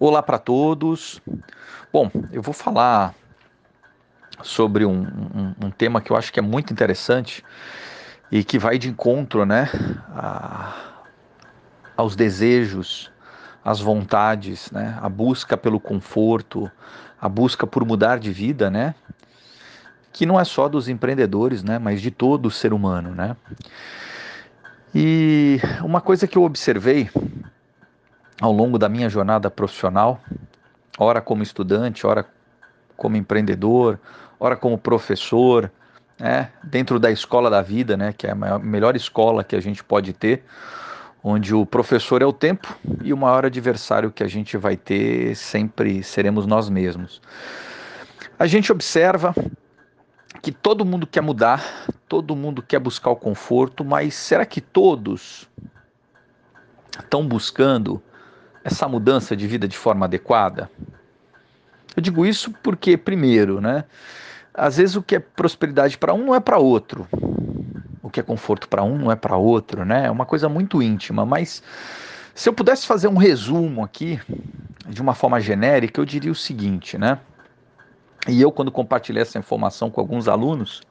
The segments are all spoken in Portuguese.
Olá para todos. Bom, eu vou falar sobre um, um, um, tema que eu acho que é muito interessante e que vai de encontro, né, a, aos desejos, às vontades, né, a busca pelo conforto, a busca por mudar de vida, né, que não é só dos empreendedores, né, mas de todo ser humano, né. E uma coisa que eu observei ao longo da minha jornada profissional, ora como estudante, ora como empreendedor, ora como professor, né, dentro da escola da vida, né, que é a maior, melhor escola que a gente pode ter, onde o professor é o tempo e o maior adversário que a gente vai ter sempre seremos nós mesmos. A gente observa que todo mundo quer mudar, todo mundo quer buscar o conforto, mas será que todos estão buscando essa mudança de vida de forma adequada? Eu digo isso porque, primeiro, né, às vezes o que é prosperidade para um não é para outro. O que é conforto para um não é para outro, né? É uma coisa muito íntima, mas se eu pudesse fazer um resumo aqui, de uma forma genérica, eu diria o seguinte, né? E eu, quando compartilhei essa informação com alguns alunos,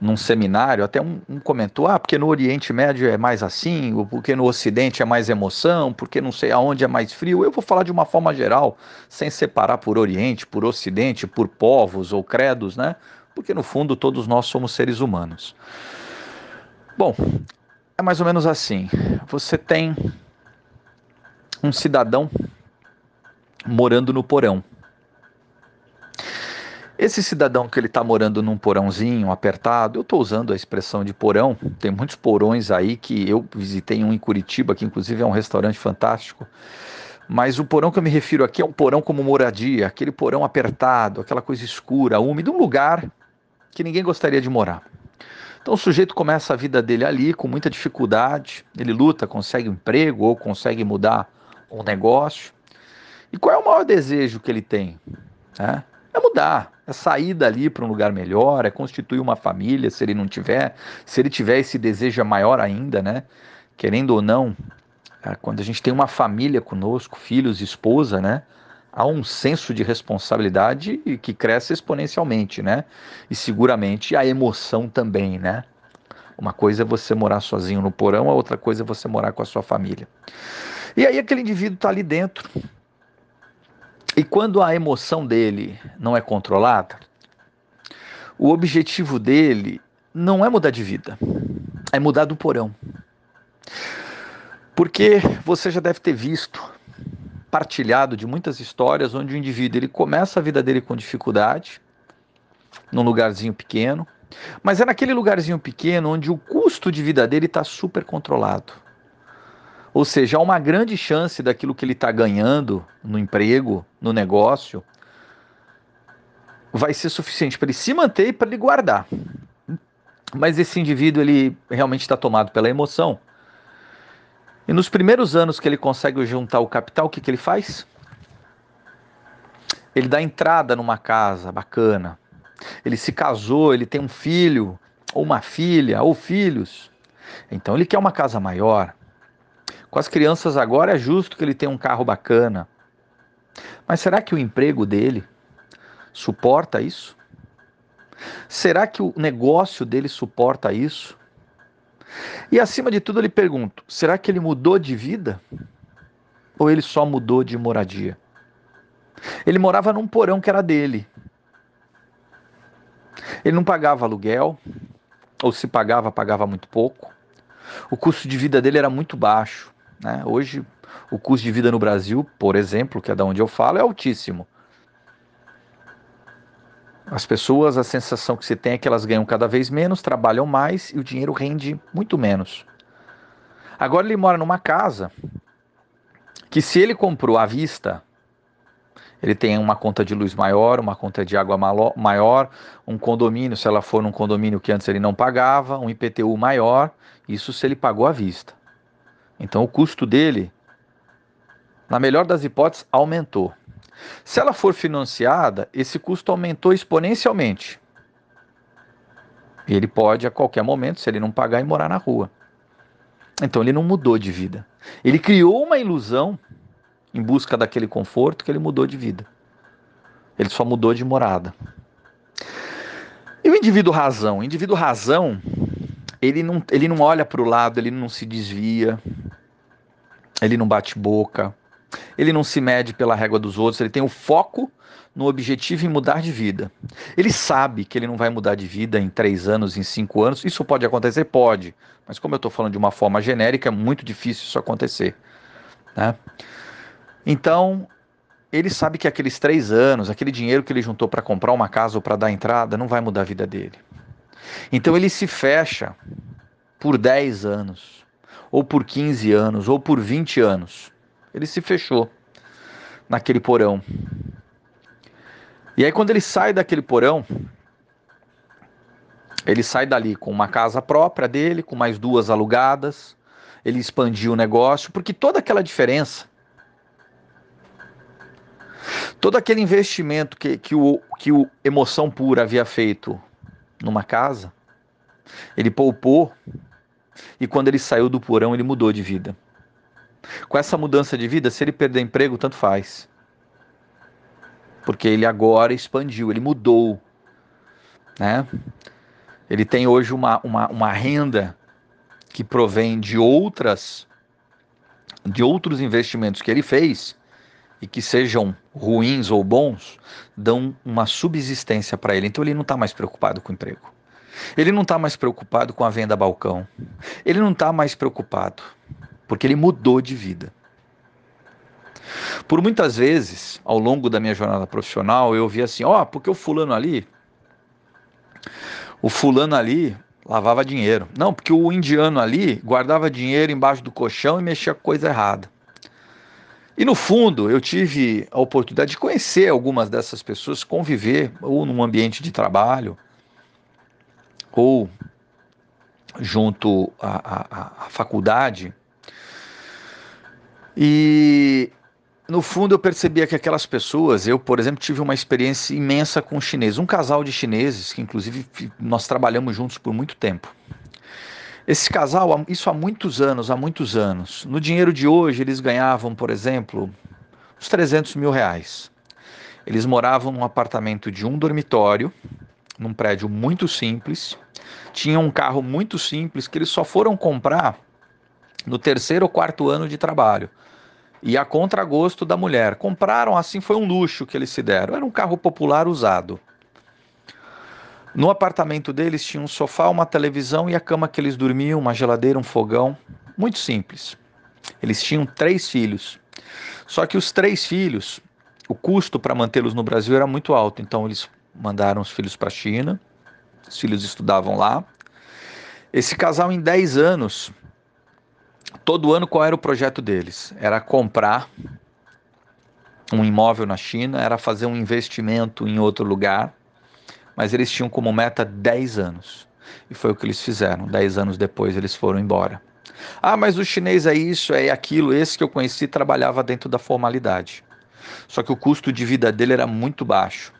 num seminário, até um, um, comentou, ah, porque no Oriente Médio é mais assim, ou porque no Ocidente é mais emoção, porque não sei aonde é mais frio. Eu vou falar de uma forma geral, sem separar por Oriente, por Ocidente, por povos ou credos, né? Porque no fundo todos nós somos seres humanos. Bom, é mais ou menos assim. Você tem um cidadão morando no porão. Esse cidadão que ele está morando num porãozinho apertado, eu estou usando a expressão de porão, tem muitos porões aí que eu visitei um em Curitiba, que inclusive é um restaurante fantástico. Mas o porão que eu me refiro aqui é um porão como moradia, aquele porão apertado, aquela coisa escura, úmida, um lugar que ninguém gostaria de morar. Então o sujeito começa a vida dele ali com muita dificuldade, ele luta, consegue um emprego ou consegue mudar um negócio. E qual é o maior desejo que ele tem? É, é mudar, é sair dali para um lugar melhor, é constituir uma família, se ele não tiver, se ele tiver esse desejo é maior ainda, né? Querendo ou não, é, quando a gente tem uma família conosco, filhos, esposa, né? Há um senso de responsabilidade que cresce exponencialmente, né? E seguramente a emoção também, né? Uma coisa é você morar sozinho no porão, a outra coisa é você morar com a sua família. E aí aquele indivíduo está ali dentro, e quando a emoção dele não é controlada, o objetivo dele não é mudar de vida, é mudar do porão. Porque você já deve ter visto, partilhado de muitas histórias onde o indivíduo ele começa a vida dele com dificuldade, num lugarzinho pequeno, mas é naquele lugarzinho pequeno onde o custo de vida dele está super controlado. Ou seja, há uma grande chance daquilo que ele está ganhando no emprego, no negócio, vai ser suficiente para ele se manter e para ele guardar. Mas esse indivíduo ele realmente está tomado pela emoção. E nos primeiros anos que ele consegue juntar o capital, o que, que ele faz? Ele dá entrada numa casa bacana. Ele se casou, ele tem um filho, ou uma filha, ou filhos. Então ele quer uma casa maior. Com as crianças agora é justo que ele tenha um carro bacana. Mas será que o emprego dele suporta isso? Será que o negócio dele suporta isso? E acima de tudo, eu lhe pergunto: será que ele mudou de vida? Ou ele só mudou de moradia? Ele morava num porão que era dele. Ele não pagava aluguel, ou se pagava, pagava muito pouco. O custo de vida dele era muito baixo. Né? Hoje, o custo de vida no Brasil, por exemplo, que é da onde eu falo, é altíssimo. As pessoas, a sensação que se tem é que elas ganham cada vez menos, trabalham mais e o dinheiro rende muito menos. Agora ele mora numa casa que, se ele comprou à vista, ele tem uma conta de luz maior, uma conta de água maior, um condomínio, se ela for num condomínio que antes ele não pagava, um IPTU maior, isso se ele pagou à vista. Então o custo dele, na melhor das hipóteses, aumentou. Se ela for financiada, esse custo aumentou exponencialmente. E ele pode, a qualquer momento, se ele não pagar, ir morar na rua. Então ele não mudou de vida. Ele criou uma ilusão em busca daquele conforto que ele mudou de vida. Ele só mudou de morada. E o indivíduo razão? O indivíduo razão, ele não, ele não olha para o lado, ele não se desvia, ele não bate boca, ele não se mede pela régua dos outros, ele tem o foco no objetivo em mudar de vida. Ele sabe que ele não vai mudar de vida em três anos, em cinco anos. Isso pode acontecer? Pode. Mas como eu estou falando de uma forma genérica, é muito difícil isso acontecer. Né? Então, ele sabe que aqueles três anos, aquele dinheiro que ele juntou para comprar uma casa ou para dar entrada, não vai mudar a vida dele. Então ele se fecha por 10 anos, ou por 15 anos, ou por 20 anos. Ele se fechou naquele porão. E aí, quando ele sai daquele porão, ele sai dali com uma casa própria dele, com mais duas alugadas. Ele expandiu o negócio, porque toda aquela diferença, todo aquele investimento que, que, o, que o Emoção Pura havia feito numa casa, ele poupou e quando ele saiu do porão, ele mudou de vida. Com essa mudança de vida, se ele perder emprego, tanto faz porque ele agora expandiu, ele mudou, né? Ele tem hoje uma, uma, uma renda que provém de outras de outros investimentos que ele fez e que sejam ruins ou bons, dão uma subsistência para ele. Então ele não está mais preocupado com o emprego. Ele não está mais preocupado com a venda balcão. Ele não está mais preocupado, porque ele mudou de vida. Por muitas vezes, ao longo da minha jornada profissional, eu ouvi assim: ó, oh, porque o fulano ali, o fulano ali lavava dinheiro. Não, porque o indiano ali guardava dinheiro embaixo do colchão e mexia coisa errada. E no fundo, eu tive a oportunidade de conhecer algumas dessas pessoas, conviver ou num ambiente de trabalho, ou junto à, à, à faculdade. E no fundo eu percebia que aquelas pessoas, eu, por exemplo, tive uma experiência imensa com chineses, um casal de chineses que inclusive nós trabalhamos juntos por muito tempo. Esse casal, isso há muitos anos, há muitos anos. No dinheiro de hoje, eles ganhavam, por exemplo, uns 300 mil reais. Eles moravam num apartamento de um dormitório, num prédio muito simples, tinham um carro muito simples que eles só foram comprar no terceiro ou quarto ano de trabalho e a contragosto da mulher. Compraram assim, foi um luxo que eles se deram. Era um carro popular usado. No apartamento deles tinha um sofá, uma televisão e a cama que eles dormiam, uma geladeira, um fogão. Muito simples. Eles tinham três filhos. Só que os três filhos, o custo para mantê-los no Brasil era muito alto. Então eles mandaram os filhos para a China. Os filhos estudavam lá. Esse casal, em 10 anos, todo ano qual era o projeto deles? Era comprar um imóvel na China, era fazer um investimento em outro lugar, mas eles tinham como meta 10 anos. E foi o que eles fizeram. 10 anos depois eles foram embora. Ah, mas o chinês é isso, é aquilo. Esse que eu conheci trabalhava dentro da formalidade. Só que o custo de vida dele era muito baixo.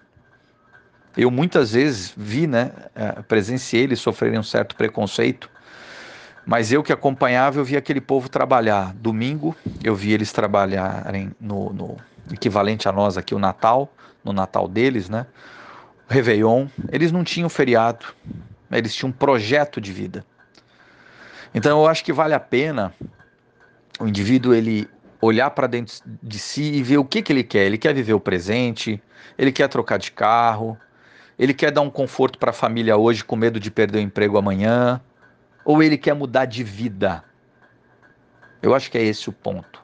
Eu muitas vezes vi, né, eh, presenciei eles sofrerem um certo preconceito mas eu que acompanhava, eu via aquele povo trabalhar. Domingo, eu vi eles trabalharem no, no equivalente a nós aqui, o Natal, no Natal deles, né? Réveillon. Eles não tinham feriado, eles tinham um projeto de vida. Então eu acho que vale a pena o indivíduo ele olhar para dentro de si e ver o que, que ele quer. Ele quer viver o presente, ele quer trocar de carro, ele quer dar um conforto para a família hoje com medo de perder o emprego amanhã ou ele quer mudar de vida? Eu acho que é esse o ponto.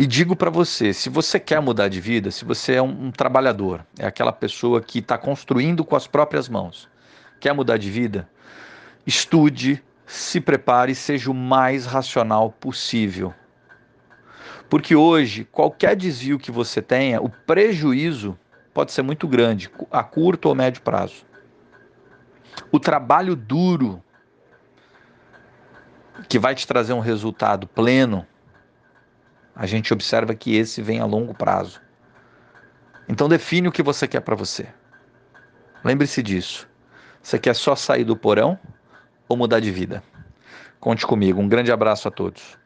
E digo para você: se você quer mudar de vida, se você é um, um trabalhador, é aquela pessoa que está construindo com as próprias mãos, quer mudar de vida, estude, se prepare seja o mais racional possível. Porque hoje, qualquer desvio que você tenha, o prejuízo pode ser muito grande, a curto ou médio prazo. O trabalho duro que vai te trazer um resultado pleno, a gente observa que esse vem a longo prazo. Então define o que você quer para você. Lembre-se disso. Você quer só sair do porão ou mudar de vida? Conte comigo. Um grande abraço a todos.